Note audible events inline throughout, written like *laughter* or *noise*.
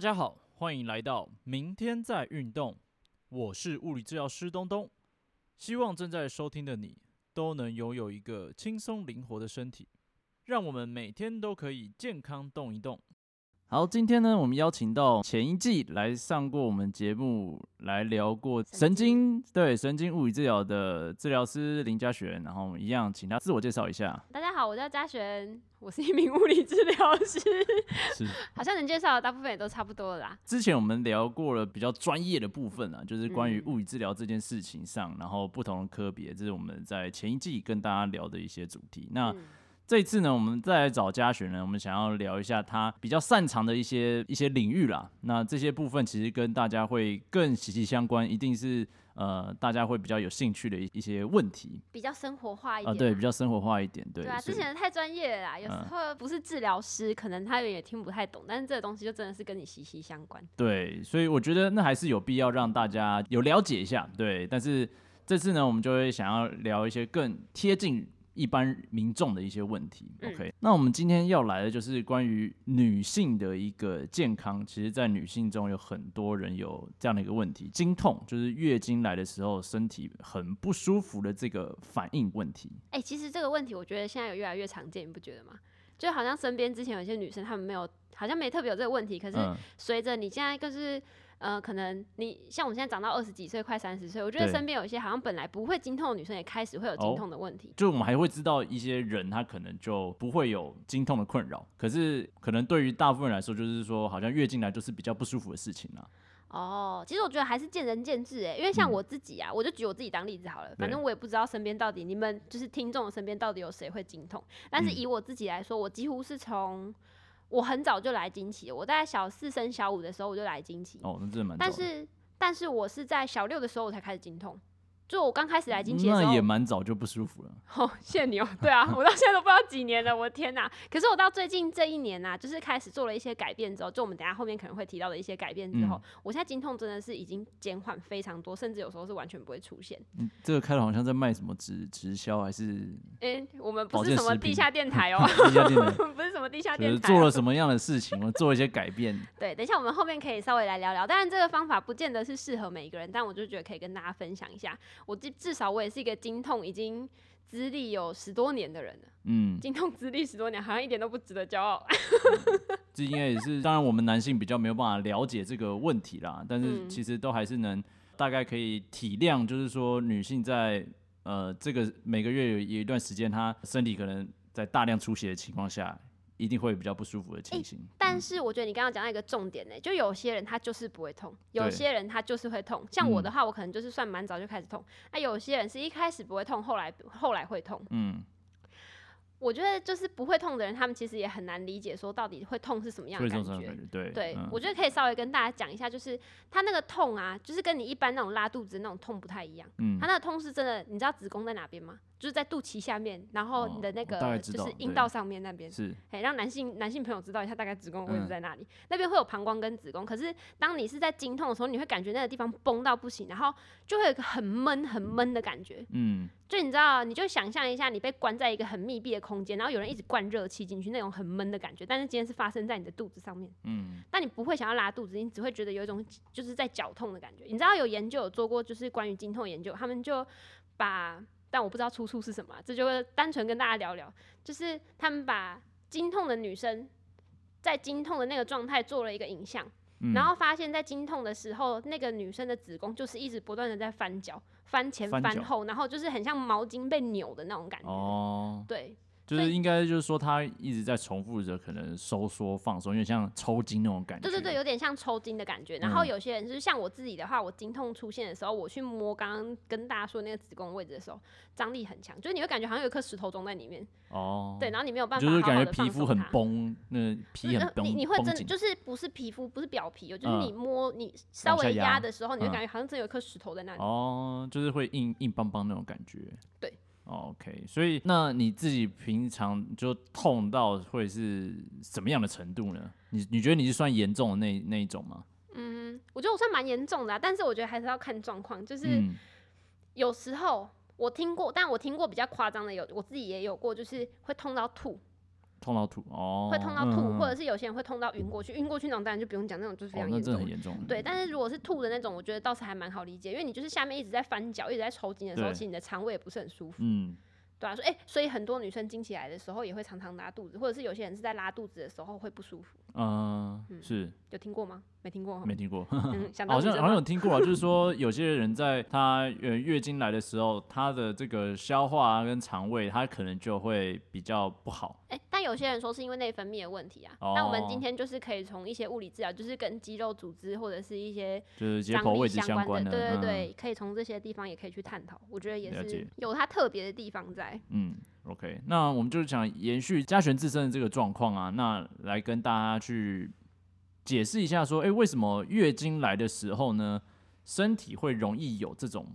大家好，欢迎来到明天再运动。我是物理治疗师东东，希望正在收听的你都能拥有一个轻松灵活的身体，让我们每天都可以健康动一动。好，今天呢，我们邀请到前一季来上过我们节目，来聊过神经对神经物理治疗的治疗师林嘉璇，然后我们一样请他自我介绍一下。大家好，我叫嘉璇，我是一名物理治疗师。*laughs* 是，好像能介绍的大部分也都差不多了啦。之前我们聊过了比较专业的部分啊，就是关于嗯物理治疗这件事情上，然后不同的科别，这是我们在前一季跟大家聊的一些主题。那嗯这一次呢，我们再来找嘉璇呢，我们想要聊一下他比较擅长的一些一些领域啦。那这些部分其实跟大家会更息息相关，一定是呃大家会比较有兴趣的一一些问题比较生活化一点啊、对，比较生活化一点，对。对啊，之前太专业了啦，有时候不是治疗师，可能他也听不太懂，但是这个东西就真的是跟你息息相关。对，所以我觉得那还是有必要让大家有了解一下，对。但是这次呢，我们就会想要聊一些更贴近一般民众的一些问题。嗯 OK，那我们今天要来的就是关于女性的一个健康。其实，在女性中有很多人有这样的一个问题，经痛，就是月经来的时候身体很不舒服的这个反应问题。哎、其实这个问题我觉得现在有越来越常见，你不觉得吗？就好像身边之前有些女生，她们没有，好像没特别有这个问题，可是嗯，随着你现在就是。呃，可能你像我们现在长到二十几岁，快三十岁，我觉得身边有一些好像本来不会经痛的女生，也开始会有哦经痛的问题。就我们还会知道一些人，他可能就不会有经痛的困扰，可是可能对于大部分人来说，就是说好像月经来就是比较不舒服的事情啦。哦，其实我觉得还是见仁见智哎，因为像嗯。我自己啊，我就举我自己当例子好了，反正我也不知道身边到底你们就是听众的身边到底有谁会经痛，但是嗯。以我自己来说，我几乎是从我很早就来经期，我在小四升小五的时候我就来经期，哦，那真的蛮。但是但是我是在小六的时候我才开始经痛，就我刚开始来经期的时候那也，蛮早就不舒服了。*laughs* 哦，谢谢你哦。对啊，*laughs* 我到现在都不知道几年了，我的天哪！可是我到最近这一年呐、就是开始做了一些改变之后，就我们等下后面可能会提到的一些改变之后，嗯我现在经痛真的是已经减缓非常多，甚至有时候是完全不会出现。嗯，这个开头好像在卖什么直直销，还是诶、我们不是什么地下电台哦、*laughs* 不是什么地下电台、做了什么样的事情，我做一些改变。对，等一下我们后面可以稍微来聊聊。当然，这个方法不见得是适合每一个人，但我就觉得可以跟大家分享一下。我至至少我也是一个经痛已经资历有十多年的人了，嗯，经痛资历十多年，好像一点都不值得骄傲。*laughs* 这应该也是，当然我们男性比较没有办法了解这个问题啦，但是嗯。其实都还是能大概可以体谅，就是说女性在呃这个每个月有有一段时间，她身体可能在大量出血的情况下，一定会有比较不舒服的情形。但是我觉得你刚刚讲到一个重点呢、就有些人他就是不会痛，有些人他就是会痛。像我嗯的话，我可能就是算蛮早就开始痛。那有些人是一开始不会痛，后来后来会痛。嗯，我觉得就是不会痛的人，他们其实也很难理解说到底会痛是什么样的感觉对对，嗯我觉得可以稍微跟大家讲一下，就是他那个痛啊，就是跟你一般那种拉肚子那种痛不太一样。嗯他那个痛是真的，你知道子宫在哪边吗？就是在肚脐下面，然后哦你的那个就是阴道上面那边。是哎，让男性男性朋友知道一下大概子宫的位置嗯在哪里，那边会有膀胱跟子宫。可是当你是在经痛的时候，你会感觉那个地方崩到不行，然后就会有一个很闷很闷的感觉。嗯就你知道，你就想象一下，你被关在一个很密闭的空间，然后有人一直灌热气进去，那种很闷的感觉。但是今天是发生在你的肚子上面，嗯但你不会想要拉肚子，你只会觉得有一种就是在绞痛的感觉。你知道有研究有做过，就是关于经痛研究，他们就把，但我不知道出处是什么啊，这就会单纯跟大家聊聊，就是他们把经痛的女生在经痛的那个状态做了一个影像，嗯，然后发现，在经痛的时候，那个女生的子宫就是一直不断的在翻脚、翻前、翻后，然后就是很像毛巾被扭的那种感觉。哦，对，就是应该就是说它一直在重复着可能收缩放松，有点像抽筋那种感觉。对对对，有点像抽筋的感觉。然后嗯有些人就是像我自己的话，我经痛出现的时候，我去摸刚刚跟大家说那个子宫位置的时候，张力很强，就是你会感觉好像有一颗石头装在里面。哦，对，然后你没有办法就是感觉皮肤很松它。绷，那皮很你你会真就是不是皮肤，不是表皮哦，就是嗯你摸你稍微压压的时候，你会嗯感觉好像真有一颗石头在那里。哦，就是会硬硬邦邦那种感觉。对哦，OK，所以那你自己平常就痛到会是什么样的程度呢？你你觉得你是算严重的那那一种吗？嗯，我觉得我算蛮严重的、啊，但是我觉得还是要看状况，就是嗯有时候我听过，但我听过比较夸张的有，我自己也有过，就是会痛到吐，痛到吐哦，会痛到吐，嗯或者是有些人会痛到晕过去。晕过去那种当然就不用讲，那种就是非哦，那常严重。真的很严重。对，但是如果是吐的那种，我觉得倒是还蛮好理解，因为你就是下面一直在翻脚，一直在抽筋的时候，其实你的肠胃也不是很舒服，嗯，对啊，所以哎、所以很多女生经起来的时候也会常常拉肚子，或者是有些人是在拉肚子的时候会不舒服，嗯，是有听过吗？没听过哈，没听过，*laughs* *laughs* 嗯，想好像好像有听过啊，就是说有些人在她呃月经来的时候，她的这个消化啊跟肠胃，他可能就会比较不好。哎、但有些人说是因为内分泌的问题啊。那我们今哦天就是可以从一些物理治疗，就是跟肌肉组织或者是一些就是位置相关的，对对嗯对，可以从这些地方也可以去探讨。我觉得也是有它特别的地方在。嗯，OK，那我们就是想延续嘉璇自身的这个状况啊，那来跟大家去解释一下，说，诶，为什么月经来的时候呢，身体会容易有这种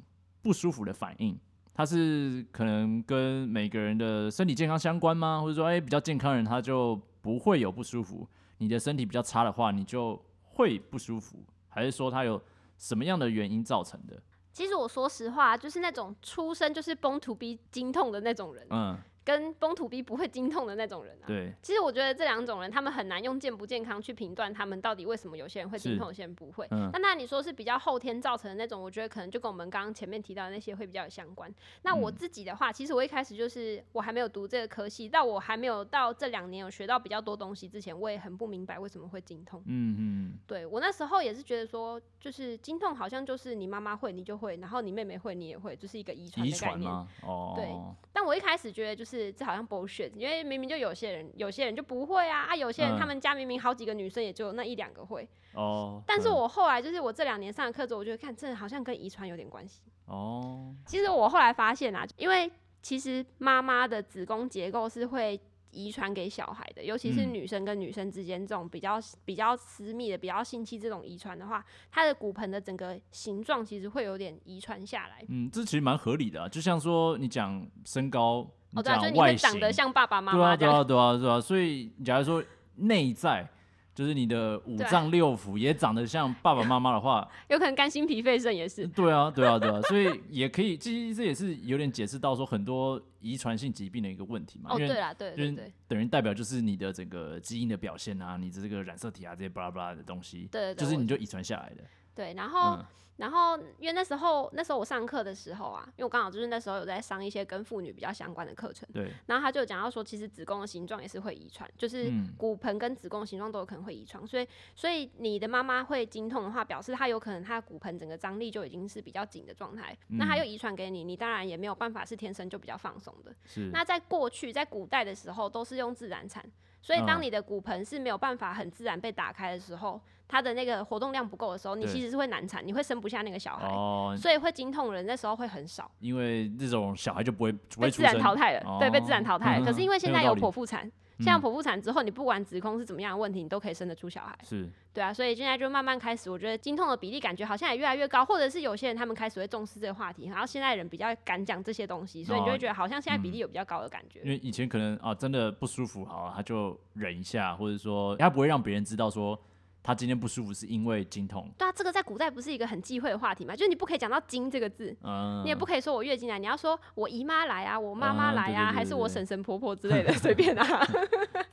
不舒服的反应？它是可能跟每个人的身体健康相关吗？或者说，诶，比较健康的人他就不会有不舒服，你的身体比较差的话，你就会不舒服，还是说它有什么样的原因造成的？其实我说实话，就是那种出生就是崩土逼经痛的那种人，嗯，跟崩土逼不会经痛的那种人啊。对，其实我觉得这两种人，他们很难用健不健康去评断他们到底为什么有些人会经是痛，有些人不会。嗯但那你说是比较后天造成的那种，我觉得可能就跟我们刚刚前面提到的那些会比较有相关。那我嗯自己的话，其实我一开始就是我还没有读这个科系，到我还没有到这两年有学到比较多东西之前，我也很不明白为什么会经痛。嗯嗯，对我那时候也是觉得说，就是经痛好像就是你妈妈会你就会，然后你妹妹会你也会，就是一个遗传的概念。哦，对但我一开始觉得就是这好像 bullshit，因为明明就有些人有些人就不会啊，啊有些人嗯。他们家明明好几个女生也就那一两个会，哦，但是嗯我后来就是我这两年上的课之后，我觉得看这好像跟遗传有点关系。哦，其实我后来发现啊，因为其实妈妈的子宫结构是会遗传给小孩的，尤其是嗯。女生跟女生之间这种比较比较私密的、比较性器这种遗传的话，它的骨盆的整个形状其实会有点遗传下来。嗯，这其实蛮合理的、啊，就像说你讲身高，哦，对啊，就是你会，长得像爸爸妈妈对啊，妈。对啊，对啊，对啊，所以假如说内在。就是你的五脏六腑也长得像爸爸妈妈的话，*laughs* 有可能肝心脾肺肾也是。对啊，对啊，对啊，所以也可以，其实这也是有点解释到说很多遗传性疾病的一个问题嘛，对啦，对就是对对等于代表就是你的整个基因的表现啊，你的这个染色体啊这些巴拉巴拉的东西，对就是你就遗传下来的，对，然后、嗯。然后因为那时候那时候我上课的时候啊，因为我刚好就是那时候有在上一些跟妇女比较相关的课程，对，然后他就讲到说，其实子宫的形状也是会遗传，就是嗯。骨盆跟子宫的形状都有可能会遗传，所以所以你的妈妈会经痛的话，表示她有可能她的骨盆整个张力就已经是比较紧的状态，那她嗯。又遗传给你，你当然也没有办法是天生就比较放松的。是，那在过去，在古代的时候，都是用自然产，所以当嗯。你的骨盆是没有办法很自然被打开的时候，它的那个活动量不够的时候，你其实是会难产，你会生不下那个小孩，哦，所以会经痛人那时候会很少，因为这种小孩就不会不被自然淘汰了，对，被自然淘汰可是因为现在有剖腹产，现在剖腹产之后，你不管子宫是怎么样的问题，你都可以生得出小孩。是，对啊，所以现在就慢慢开始，我觉得经痛的比例感觉好像也越来越高，或者是有些人他们开始会重视这个话题，然后现在人比较敢讲这些东西，所以你就会觉得好像现在比例有比较高的感觉。因为以前可能啊真的不舒服，好，他就忍一下，或者说他不会让别人知道说他今天不舒服是因为经痛，对啊，这个在古代不是一个很忌讳的话题嘛？就是你不可以讲到“经”这个字，嗯，你也不可以说我月经来，你要说我姨妈来啊，我妈妈来啊，啊对对对还是我婶婶婆婆之类的，*laughs* 随便啊。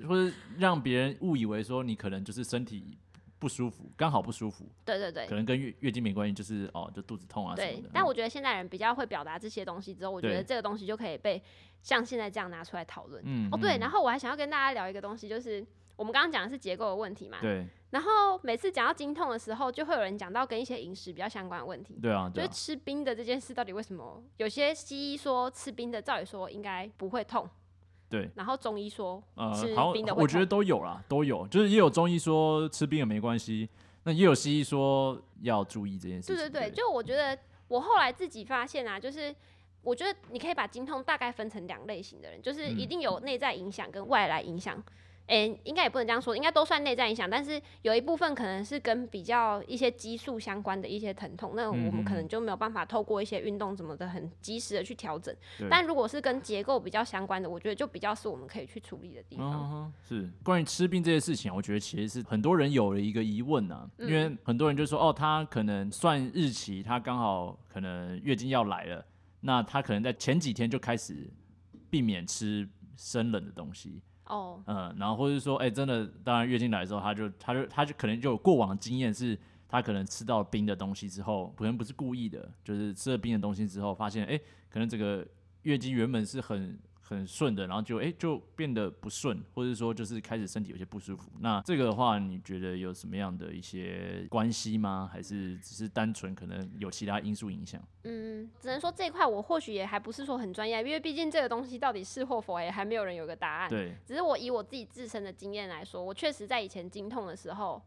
或者让别人误以为说你可能就是身体不舒服，刚好不舒服，对对对可能跟月月经没关系，就是哦就肚子痛啊什么的。，对但我觉得现代人比较会表达这些东西之后，我觉得这个东西就可以被像现在这样拿出来讨论。嗯哦，对，嗯然后我还想要跟大家聊一个东西，就是我们刚刚讲的是结构的问题嘛。对然后每次讲到经痛的时候，就会有人讲到跟一些饮食比较相关的问题。对啊对啊，就是吃冰的这件事，到底为什么有些西医说吃冰的，照理说应该不会痛，对。然后中医说呃吃，冰的，会我觉得都有啦，都有，就是也有中医说吃冰也没关系，那也有西医说要注意这件事情。对对对，就我觉得我后来自己发现啊，就是我觉得你可以把经痛大概分成两类型的人，就是一嗯定有内在影响跟外来影响。诶、应该也不能这样说，应该都算内在影响，但是有一部分可能是跟比较一些激素相关的一些疼痛，那我们可能就没有办法透过一些运动什么的很及时的去调整。对但如果是跟结构比较相关的，我觉得就比较是我们可以去处理的地方。嗯，是关于吃病这件事情啊，我觉得其实是很多人有了一个疑问啊，因为嗯很多人就说哦，他可能算日期，他刚好可能月经要来了，那他可能在前几天就开始避免吃生冷的东西，哦，嗯，然后或者是说，哎、真的，当然月经来的时候，他就他就他就可能就有过往经验是，他可能吃到冰的东西之后，可能不是故意的，就是吃了冰的东西之后，发现哎、可能这个月经原本是很很顺的，然后就哎、就变得不顺，或者说就是开始身体有些不舒服。那这个的话，你觉得有什么样的一些关系吗？还是只是单纯可能有其他因素影响？嗯，只能说这一块我或许也还不是说很专业，因为毕竟这个东西到底是或否，也还没有人有个答案。对，只是我以我自己自身的经验来说，我确实在以前经痛的时候，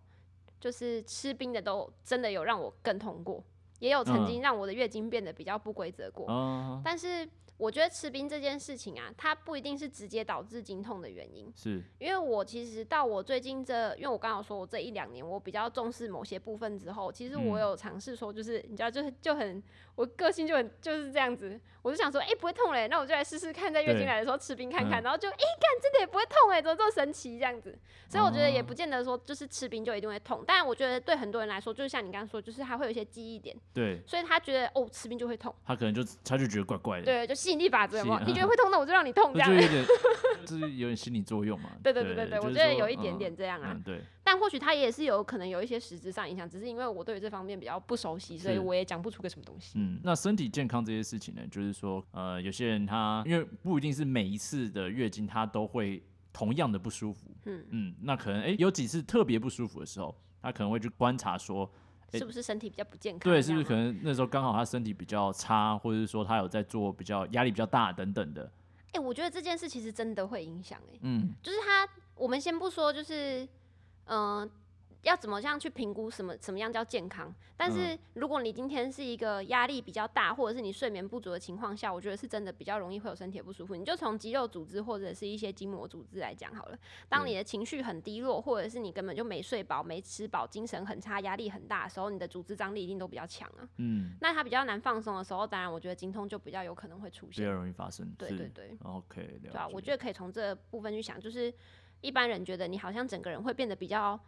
就是吃冰的都真的有让我更痛过，也有曾经让我的月经变得比较不规则过。嗯，但是我觉得吃冰这件事情啊，它不一定是直接导致经痛的原因，是，因为我其实到我最近这，因为我刚刚有说我这一两年我比较重视某些部分之后，其实我嗯有尝试说，就是你知道，就是就很我个性就很就是这样子，我就想说，哎、不会痛嘞，那我就来试试看，在月经来的时候吃冰看看，嗯然后就哎干、真的也不会痛哎，怎么这么神奇这样子？所以我觉得也哦不见得说就是吃冰就一定会痛，但我觉得对很多人来说，就是像你刚刚说，就是他会有一些记忆点，对所以他觉得哦吃冰就会痛，他可能就他就觉得怪怪的，对，就吸引力法则有没有？*laughs* 你觉得会痛，那我就让你痛这样就是 *laughs* 有点心理作用嘛。*laughs* 对对对对对，我觉得有一点嗯点这样啊。嗯，对，但或许他也是有可能有一些实质上影响，只是因为我对于这方面比较不熟悉，所以我也讲不出个什么东西。嗯，那身体健康这些事情呢，就是说，呃，有些人他因为不一定是每一次的月经他都会同样的不舒服，嗯嗯，那可能哎、有几次特别不舒服的时候，他可能会去观察说，诶是不是身体比较不健康？对，是不是可？能那时候刚好他身体比较差，或者是说他有在做比较压力比较大等等的，哎、我觉得这件事其实真的会影响哎，嗯，就是他，我们先不说，就是嗯、呃要怎么样去评估什么什么样叫健康？但嗯是如果你今天是一个压力比较大，或者是你睡眠不足的情况下，我觉得是真的比较容易会有身体不舒服。你就从肌肉组织或者是一些筋膜组织来讲好了。当你的情绪很低落，或者是你根本就没睡饱、没吃饱、精神很差、压力很大的时候，你的组织张力一定都比较强啊。嗯，那它比较难放松的时候，当然我觉得经痛就比较有可能会出现比较现。容易发生，是对对对。，OK，对啊，我觉得可以从这部分去想，就是一般人觉得你好像整个人会变得比较，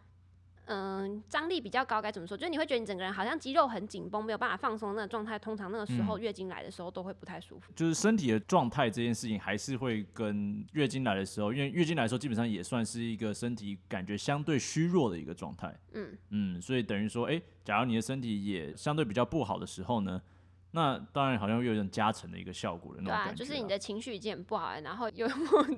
嗯、张力比较高，该怎么说？就是你会觉得你整个人好像肌肉很紧绷，没有办法放松那个状态。通常那个时候月经来的时候都会不太舒服。就是身体的状态这件事情，还是会跟月经来的时候，因为月经来的时候基本上也算是一个身体感觉相对虚弱的一个状态，嗯嗯，所以等于说，哎、假如你的身体也相对比较不好的时候呢，那当然好像又有点加成的一个效果的那对啊，种感觉、就是你的情绪已经很不好了，然后又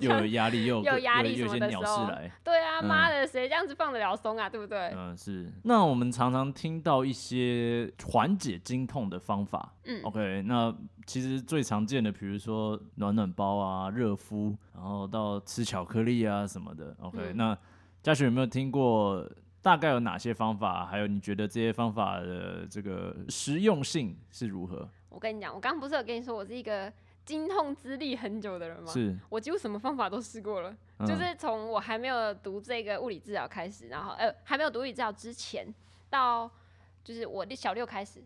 又有压力，又 *laughs* 有又压力什么又有些鸟的时候事来，对啊，嗯妈的，谁这样子放得了松啊？对不对？嗯，是。那我们常常听到一些缓解经痛的方法，嗯 OK，那其实最常见的，比如说暖暖包啊、热敷，然后到吃巧克力啊什么的。OK，、嗯那嘉雪有没有听过？大概有哪些方法？还有你觉得这些方法的这个实用性是如何？我跟你讲，我刚刚不是有跟你说我是一个经痛资历很久的人吗？是，我几乎什么方法都试过了。嗯就是从我还没有读这个物理治疗开始，然后呃还没有读物理治疗之前，到就是我小六开始，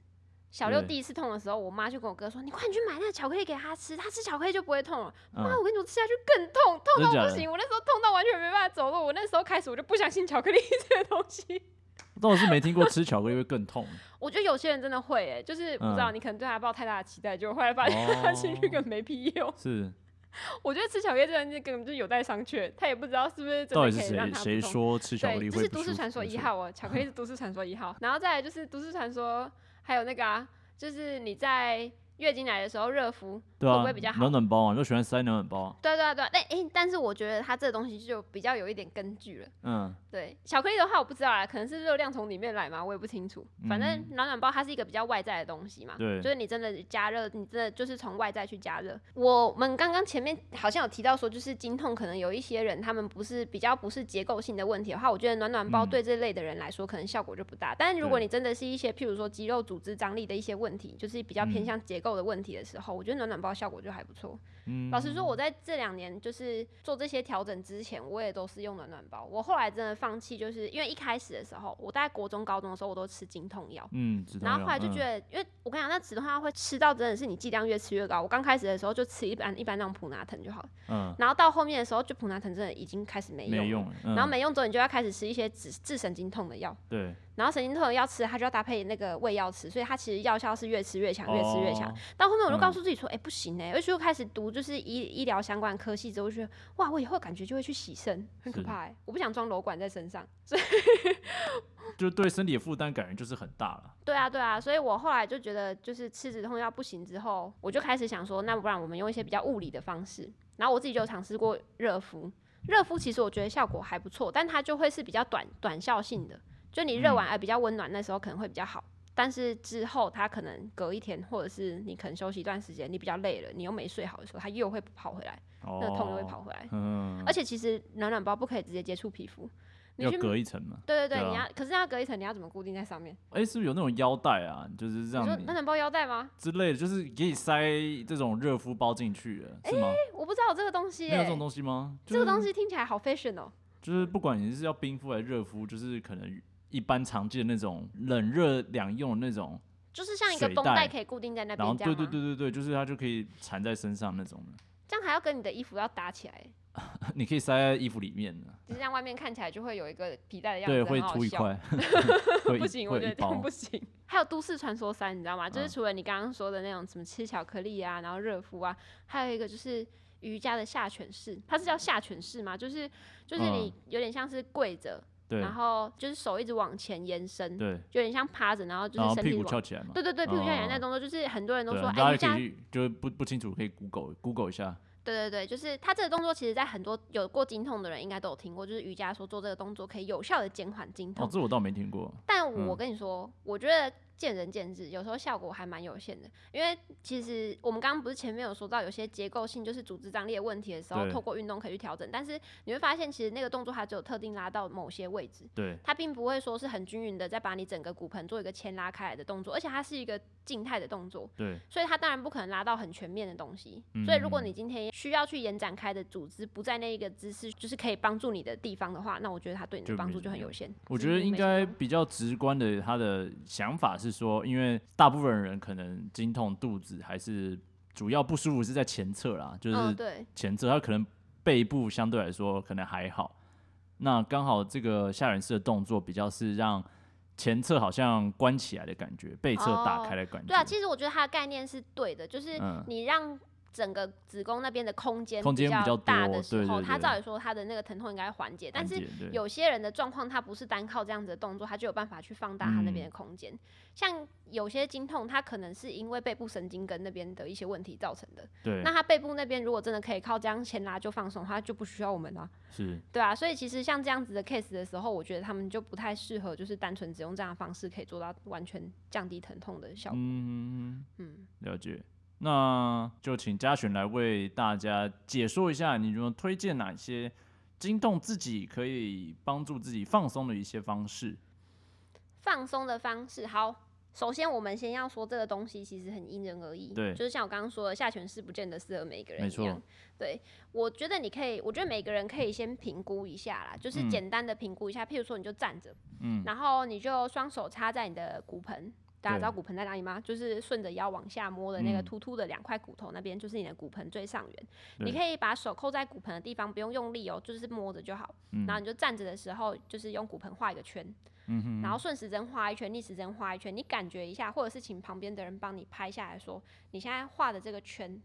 小六第一次痛的时候，我妈就跟我哥说：“你快去买那个巧克力给他吃，他吃巧克力就不会痛了。”妈，嗯我跟你说，吃下去更痛，痛到不行。我那时候痛到完全没办法走路。我那时候开始我就不相信巧克力 *laughs* 这个东西。但我是没听过吃巧克力会更痛。*laughs* 我觉得有些人真的会诶、就是不知道嗯你可能对他抱太大的期待，结果后来发现他吃去根本没屁用。是，*laughs* 我觉得吃巧克力这件事根本就有待商榷，他也不知道是不是真到底是的可以让谁谁他不痛说吃巧克对，力这是都市传说一号哦，巧克力是都市传说一号。然后再来就是都市传说，还有那个啊，就是你在月经来的时候热敷，会不会比较好暖暖包啊，你都喜欢塞暖暖包啊？对对对，但诶、但是我觉得它这个东西就比较有一点根据了。嗯，对，巧克力的话我不知道啦，可能是热量从里面来嘛，我也不清楚。反正嗯暖暖包它是一个比较外在的东西嘛，对就是你真的加热，你真的就是从外在去加热。我们刚刚前面好像有提到说，就是经痛可能有一些人他们不是比较不是结构性的问题的话，我觉得暖暖包嗯对这类的人来说可能效果就不大。但是如果对你真的是一些譬如说肌肉组织张力的一些问题，就是比较偏嗯向结够的问题的时候，我觉得暖暖包效果就还不错。嗯老实说，我在这两年就是做这些调整之前，我也都是用暖暖包。我后来真的放弃，就是因为一开始的时候，我大概国中、高中的时候，我都吃经痛药。嗯，然后后来就觉得，因为我跟你讲，那止痛药会吃到真的是你剂量越吃越高。我刚开始的时候就吃一般一般那种普拿疼就好了，嗯然后到后面的时候，就普拿疼真的已经开始没用了。没用了，嗯然后没用之后，你就要开始吃一些止治神经痛的药。对然后神经痛的药吃，它就要搭配那个胃药吃，所以它其实药效是越吃越强，越吃越强。哦到后面我就告嗯诉自己说，哎、不行哎、而且又开始读就是医医疗相关的科系之后，我就觉得哇，我以后感觉就会去洗肾，很可怕哎、我不想装瘘管在身上。所 *laughs* 以就对身体的负担感觉就是很大了。对啊，对啊，所以我后来就觉得，就是吃止痛药不行之后，我就开始想说，那不然我们用一些比较物理的方式。然后我自己就尝试过热敷，热敷其实我觉得效果还不错，但它就会是比较短短效性的，就你热完哎比较温暖，那时候可能会比较好。但是之后它可能隔一天，或者是你可能休息一段时间，你比较累了，你又没睡好的时候，它又会跑回来，哦，那个痛又会跑回来。嗯，而且其实暖暖包不可以直接接触皮肤，你要隔一层嘛。对对对，你要可是要隔一层，你要怎么固定在上面？哎、是不是有那种腰带啊？就是这样你说暖暖包腰带吗？之类的，就是可以塞这种热敷包进去的，是吗？我不知道有这个东西有这种东西吗？这个东西西听起来好 fashion 哦、就是不管你是要冰敷还是热敷，就是可能一般常见的那种冷热两用的那种，就是像一个绷带可以固定在那然后边？对对对对对，就是它就可以缠在身上那种的，这样还要跟你的衣服要搭起来，*laughs* 你可以塞在衣服里面的，就是让外面看起来就会有一个皮带的样子，对，会。凸 *laughs* 一块，不行，我觉得不行。还有都市传说三，你知道吗？就是嗯除了你刚刚说的那种什么吃巧克力啊，然后热敷啊，还有一个就是瑜伽的下犬式，它是叫下犬式吗？就是就是你有点像是跪着，嗯对。然后就是手一直往前延伸，对，就有点像趴着，然后就然后屁是身体往股翘起来嘛，对对对，屁股翘起来那哦动作，就是很多人都对，说，大哎，瑜伽家可以就是不不清楚可以 Google Google 一下，对对对，就是他这个动作，其实在很多有过经痛的人应该都有听过，就是瑜伽说做这个动作可以有效的减缓经痛。哦，这我倒没听过，但我嗯。跟你说，我觉得见仁见智，有时候效果还蛮有限的。因为其实我们刚刚不是前面有说到，有些结构性就是组织张力的问题的时候，透过运动可以去调整。但是你会发现，其实那个动作它只有特定拉到某些位置，对，它并不会说是很均匀的，再把你整个骨盆做一个牵拉开来的动作，而且它是一个静态的动作。对，所以它当然不可能拉到很全面的东西。嗯所以如果你今天需要去延展开的组织不在那一个姿势，就是可以帮助你的地方的话，那我觉得它对你的帮助就很有限。我觉得应该比较直观的，他的想法是说，因为大部分人可能经痛肚子还是主要不舒服是在前侧啦，就嗯，是对，前侧，他可能背部相对来说可能还好。那刚好这个下人式的动作比较是让前侧好像关起来的感觉，背侧打开的感觉。对啊，其实我觉得它的概念是对的，就是嗯你让整个子宫那边的空间空间比较大的时候，对对对它照理说他的那个疼痛应该缓解，但是有些人的状况，他不是单靠这样子的动作，他就有办法去放大他那边的空间。像有些经痛，它可能是因为背部神经根那边的一些问题造成的。对那他背部那边如果真的可以靠这样牵拉就放松的话，就不需要我们了，是对啊。所以其实像这样子的 case 的时候，我觉得他们就不太适合，就是单纯只用这样的方式可以做到完全降低疼痛的效果。嗯嗯，了解。那就请嘉璇来为大家解说一下，你有没有推荐哪些惊动自己可以帮助自己放松的一些方式？放松的方式，好。首先，我们先要说这个东西其实很因人而异，对就是像我刚刚说的，下犬式不见得适合每一个人没错一样。对，我觉得你可以，我觉得每个人可以先评估一下啦，就是嗯简单的评估一下，譬如说你就站着，嗯，然后你就双手插在你的骨盆，大家知道骨盆在哪里吗？就是顺着腰往下摸的那个嗯突突的两块骨头那边，就是你的骨盆最上缘。你可以把手扣在骨盆的地方，不用用力哦，就是摸着就好。嗯然后你就站着的时候，就是用骨盆画一个圈，嗯，然后顺时针画一圈，逆时针画一圈，你感觉一下，或者是请旁边的人帮你拍下来说，你现在画的这个圈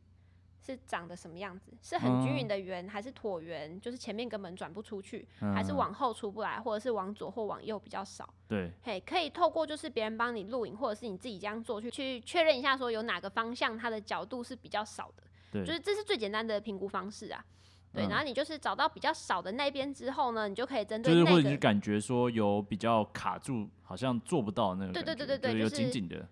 是长得什么样子？是很均匀的圆，还是椭圆？就是前面根本转不出去，还是嗯往后出不来，或者是往左或往右比较少？对。嘿，可以透过就是别人帮你录影，或者是你自己这样做，去去确认一下，说有哪个方向它的角度是比较少的，对，就是这是最简单的评估方式啊。对，嗯。然后你就是找到比较少的那边之后呢，你就可以针就是对那个或者你感觉说有比较卡住，好像做不到那个对对对对对有就是紧紧的，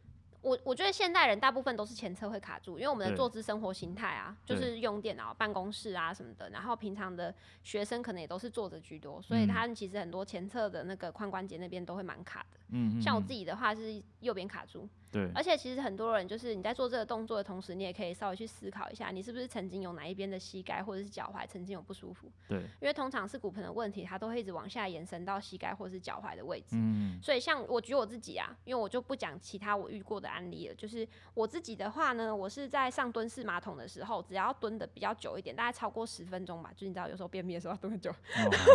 我我觉得现代人大部分都是前侧会卡住，因为我们的坐姿生活形态啊，就是用电脑、办公室啊什么的，然后平常的学生可能也都是坐着居多，所以嗯他们其实很多前侧的那个髋关节那边都会蛮卡的。嗯，像我嗯自己的话是右边卡住，对而且其实很多人就是你在做这个动作的同时，你也可以稍微去思考一下，你是不是曾经有哪一边的膝盖或者是脚踝曾经有不舒服？对，因为通常是骨盆的问题，它都会一直往下延伸到膝盖或者是脚踝的位置。嗯所以像我举我自己啊，因为我就不讲其他我遇过的案例了。就是我自己的话呢，我是在上蹲式马桶的时候，只要蹲的比较久一点，大概超过十分钟吧，就你知道有时候便秘的时候要蹲很久，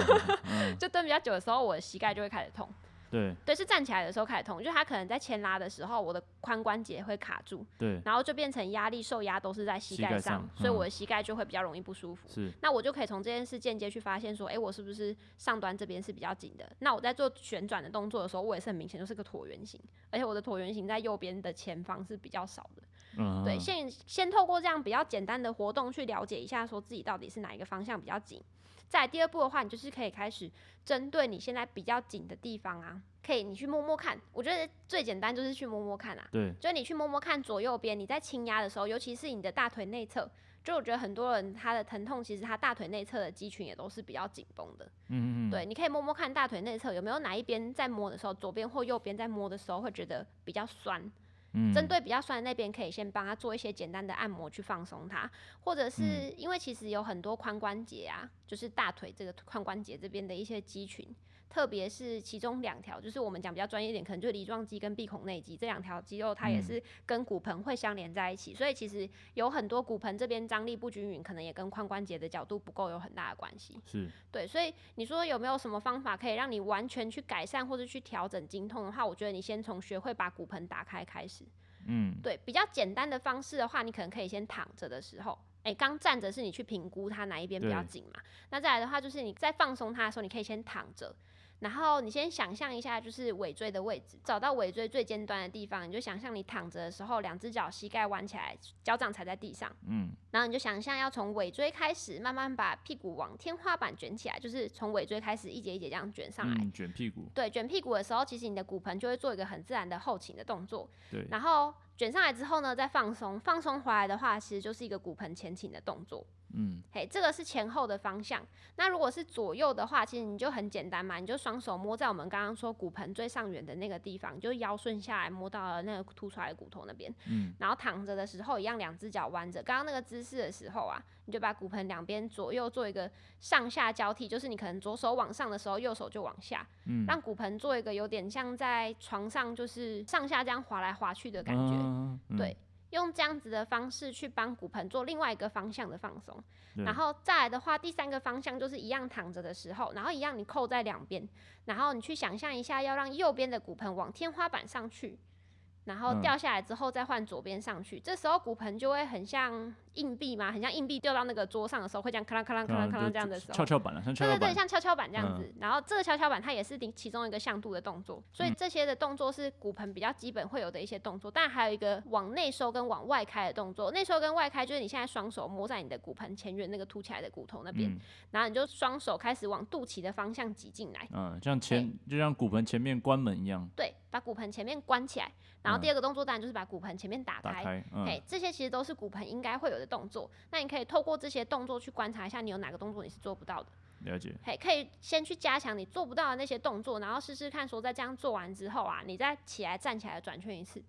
*laughs* 就蹲比较久的时候，我的膝盖就会开始痛。对对，是站起来的时候开始痛，就是他可能在牵拉的时候，我的髋关节会卡住，对然后就变成压力受压都是在膝膝盖盖上，上所以我嗯的膝盖就会比较容易不舒服。是，那我就可以从这件事间接去发现说，诶，我是不是上端这边是比较紧的？那我在做旋转的动作的时候，我也是很明显就是个椭圆形，而且我的椭圆形在右边的前方是比较少的。嗯，对，先先透过这样比较简单的活动去了解一下，说自己到底是哪一个方向比较紧。再第二步的话，你就是可以开始针对你现在比较紧的地方啊，可以你去摸摸看。我觉得最简单就是去摸摸看啊，对就是你去摸摸看左右边，你在轻压的时候，尤其是你的大腿内侧，就我觉得很多人他的疼痛，其实他大腿内侧的肌群也都是比较紧绷的。嗯嗯嗯，对，你可以摸摸看大腿内侧有没有哪一边在摸的时候，左边或右边在摸的时候会觉得比较酸。嗯，针对比较酸的那边，可以先帮他做一些简单的按摩去放松它，或者是因为其实有很多髋关节啊，就是大腿这个髋关节这边的一些肌群，特别是其中两条，就是我们讲比较专业一点，可能就是梨状肌跟闭孔内肌这两条肌肉，它也嗯是跟骨盆会相连在一起，所以其实有很多骨盆这边张力不均匀，可能也跟髋关节的角度不够有很大的关系。是，对，所以你说有没有什么方法可以让你完全去改善或者去调整经痛的话，我觉得你先从学会把骨盆打开开始。嗯对，比较简单的方式的话，你可能可以先躺着的时候，诶，刚站着是你去评估它哪一边比较紧嘛。那再来的话，就是你在放松它的时候，你可以先躺着，然后你先想象一下，就是尾椎的位置，找到尾椎最尖端的地方，你就想象你躺着的时候，两只脚膝盖弯起来，脚掌踩在地上，嗯然后你就想象要从尾椎开始，慢慢把屁股往天花板卷起来，就是从尾椎开始一节一节这样卷上来。嗯，卷屁股，对，卷屁股的时候，其实你的骨盆就会做一个很自然的后倾的动作。对，然后卷上来之后呢，再放松，放松回来的话，其实就是一个骨盆前倾的动作。嗯嘿，这个是前后的方向。那如果是左右的话，其实你就很简单嘛，你就双手摸在我们刚刚说骨盆最上缘的那个地方，你就腰顺下来摸到了那个凸出来的骨头那边。嗯然后躺着的时候，一样两只脚弯着。刚刚那个姿势的时候啊，你就把骨盆两边左右做一个上下交替，就是你可能左手往上的时候，右手就往下，嗯，让骨盆做一个有点像在床上就是上下这样滑来滑去的感觉。嗯对，用这样子的方式去帮骨盆做另外一个方向的放松。然后再来的话，第三个方向就是一样躺着的时候，然后一样你扣在两边，然后你去想象一下，要让右边的骨盆往天花板上去，然后嗯掉下来之后再换左边上去，这时候骨盆就会很像硬币嘛，很像硬币掉到那个桌上的时候会这样咔啷咔啷咔啷咔啷这样的时候跷。跷板了，像跷对对对，跷板，像跷跷板这样嗯子，然后这个跷跷板它也是其其中一个向度的动作，所以嗯这些的动作是骨盆比较基本会有的一些动作，但还有一个往内收跟往外开的动作。内收跟外开就是你现在双手摸在你的骨盆前缘那个凸起来的骨头那边，嗯然后你就双手开始往肚脐的方向挤进来，嗯，像前就像骨盆前面关门一样对，把骨盆前面关起来。然后嗯第二个动作当然就是把骨盆前面打开。打开，嗯嘿，这些其实都是骨盆应该会有的动作。那你可以透过这些动作去观察一下，你有哪个动作你是做不到的。了解，嘿，可以先去加强你做不到的那些动作，然后试试看，说在这样做完之后啊，你再起来站起来转圈一次，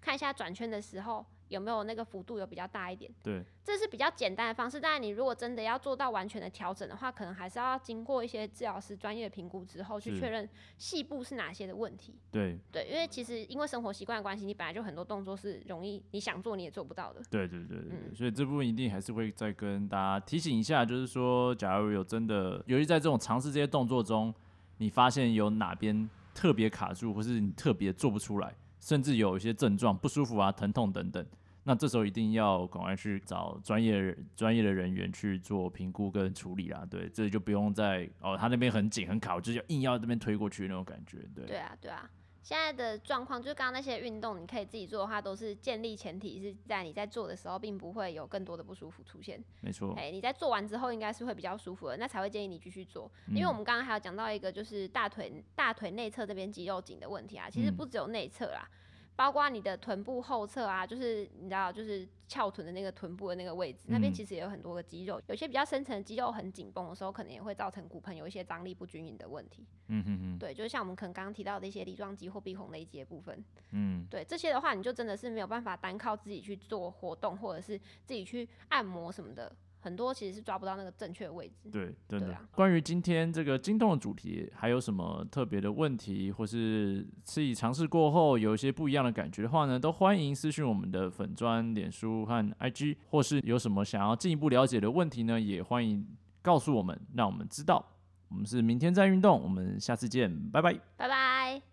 看一下转圈的时候有没有那个幅度有比较大一点。对，这是比较简单的方式，当然你如果真的要做到完全的调整的话，可能还是要经过一些治疗师专业的评估之后，去确认细部是哪些的问题。对，对，因为其实因为生活习惯的关系，你本来就很多动作是容易你想做你也做不到的。对对对对所以这部分一定还是会再跟大家提醒一下，就是说，假如有真的，尤其在这种尝试这些动作中，你发现有哪边特别卡住，或是你特别做不出来，甚至有一些症状不舒服啊、疼痛等等，那这时候一定要赶快去找专业人专业的人员去做评估跟处理啦。对，这就不用再哦，他那边很紧很卡，我就是要硬要这边推过去那种感觉。对，对啊，对啊。现在的状况就是刚刚那些运动，你可以自己做的话，都是建立前提是在你在做的时候，并不会有更多的不舒服出现。没错，哎、你在做完之后，应该是会比较舒服的，那才会建议你继续做。嗯因为我们刚刚还有讲到一个，就是大腿大腿内侧这边肌肉紧的问题啊，其实嗯不只有内侧啦。包括你的臀部后侧啊，就是你知道，就是翘臀的那个臀部的那个位置，那边嗯。其实也有很多个肌肉，有些比较深层的肌肉很紧绷的时候，可能也会造成骨盆有一些张力不均匀的问题。嗯哼哼，对，就是像我们可能刚刚提到的一些梨状肌或闭孔内肌的部分，嗯，对这些的话，你就真的是没有办法单靠自己去做活动，或者是自己去按摩什么的，很多其实是抓不到那个正确的位置。对，真的。关于今天这个惊动的主题，还有什么特别的问题，或是自己尝试过后有一些不一样的感觉的话呢，都欢迎私讯我们的粉砖、脸书和 IG，或是有什么想要进一步了解的问题呢，也欢迎告诉我们，让我们知道。我们是明天再运动，我们下次见，拜拜。拜拜。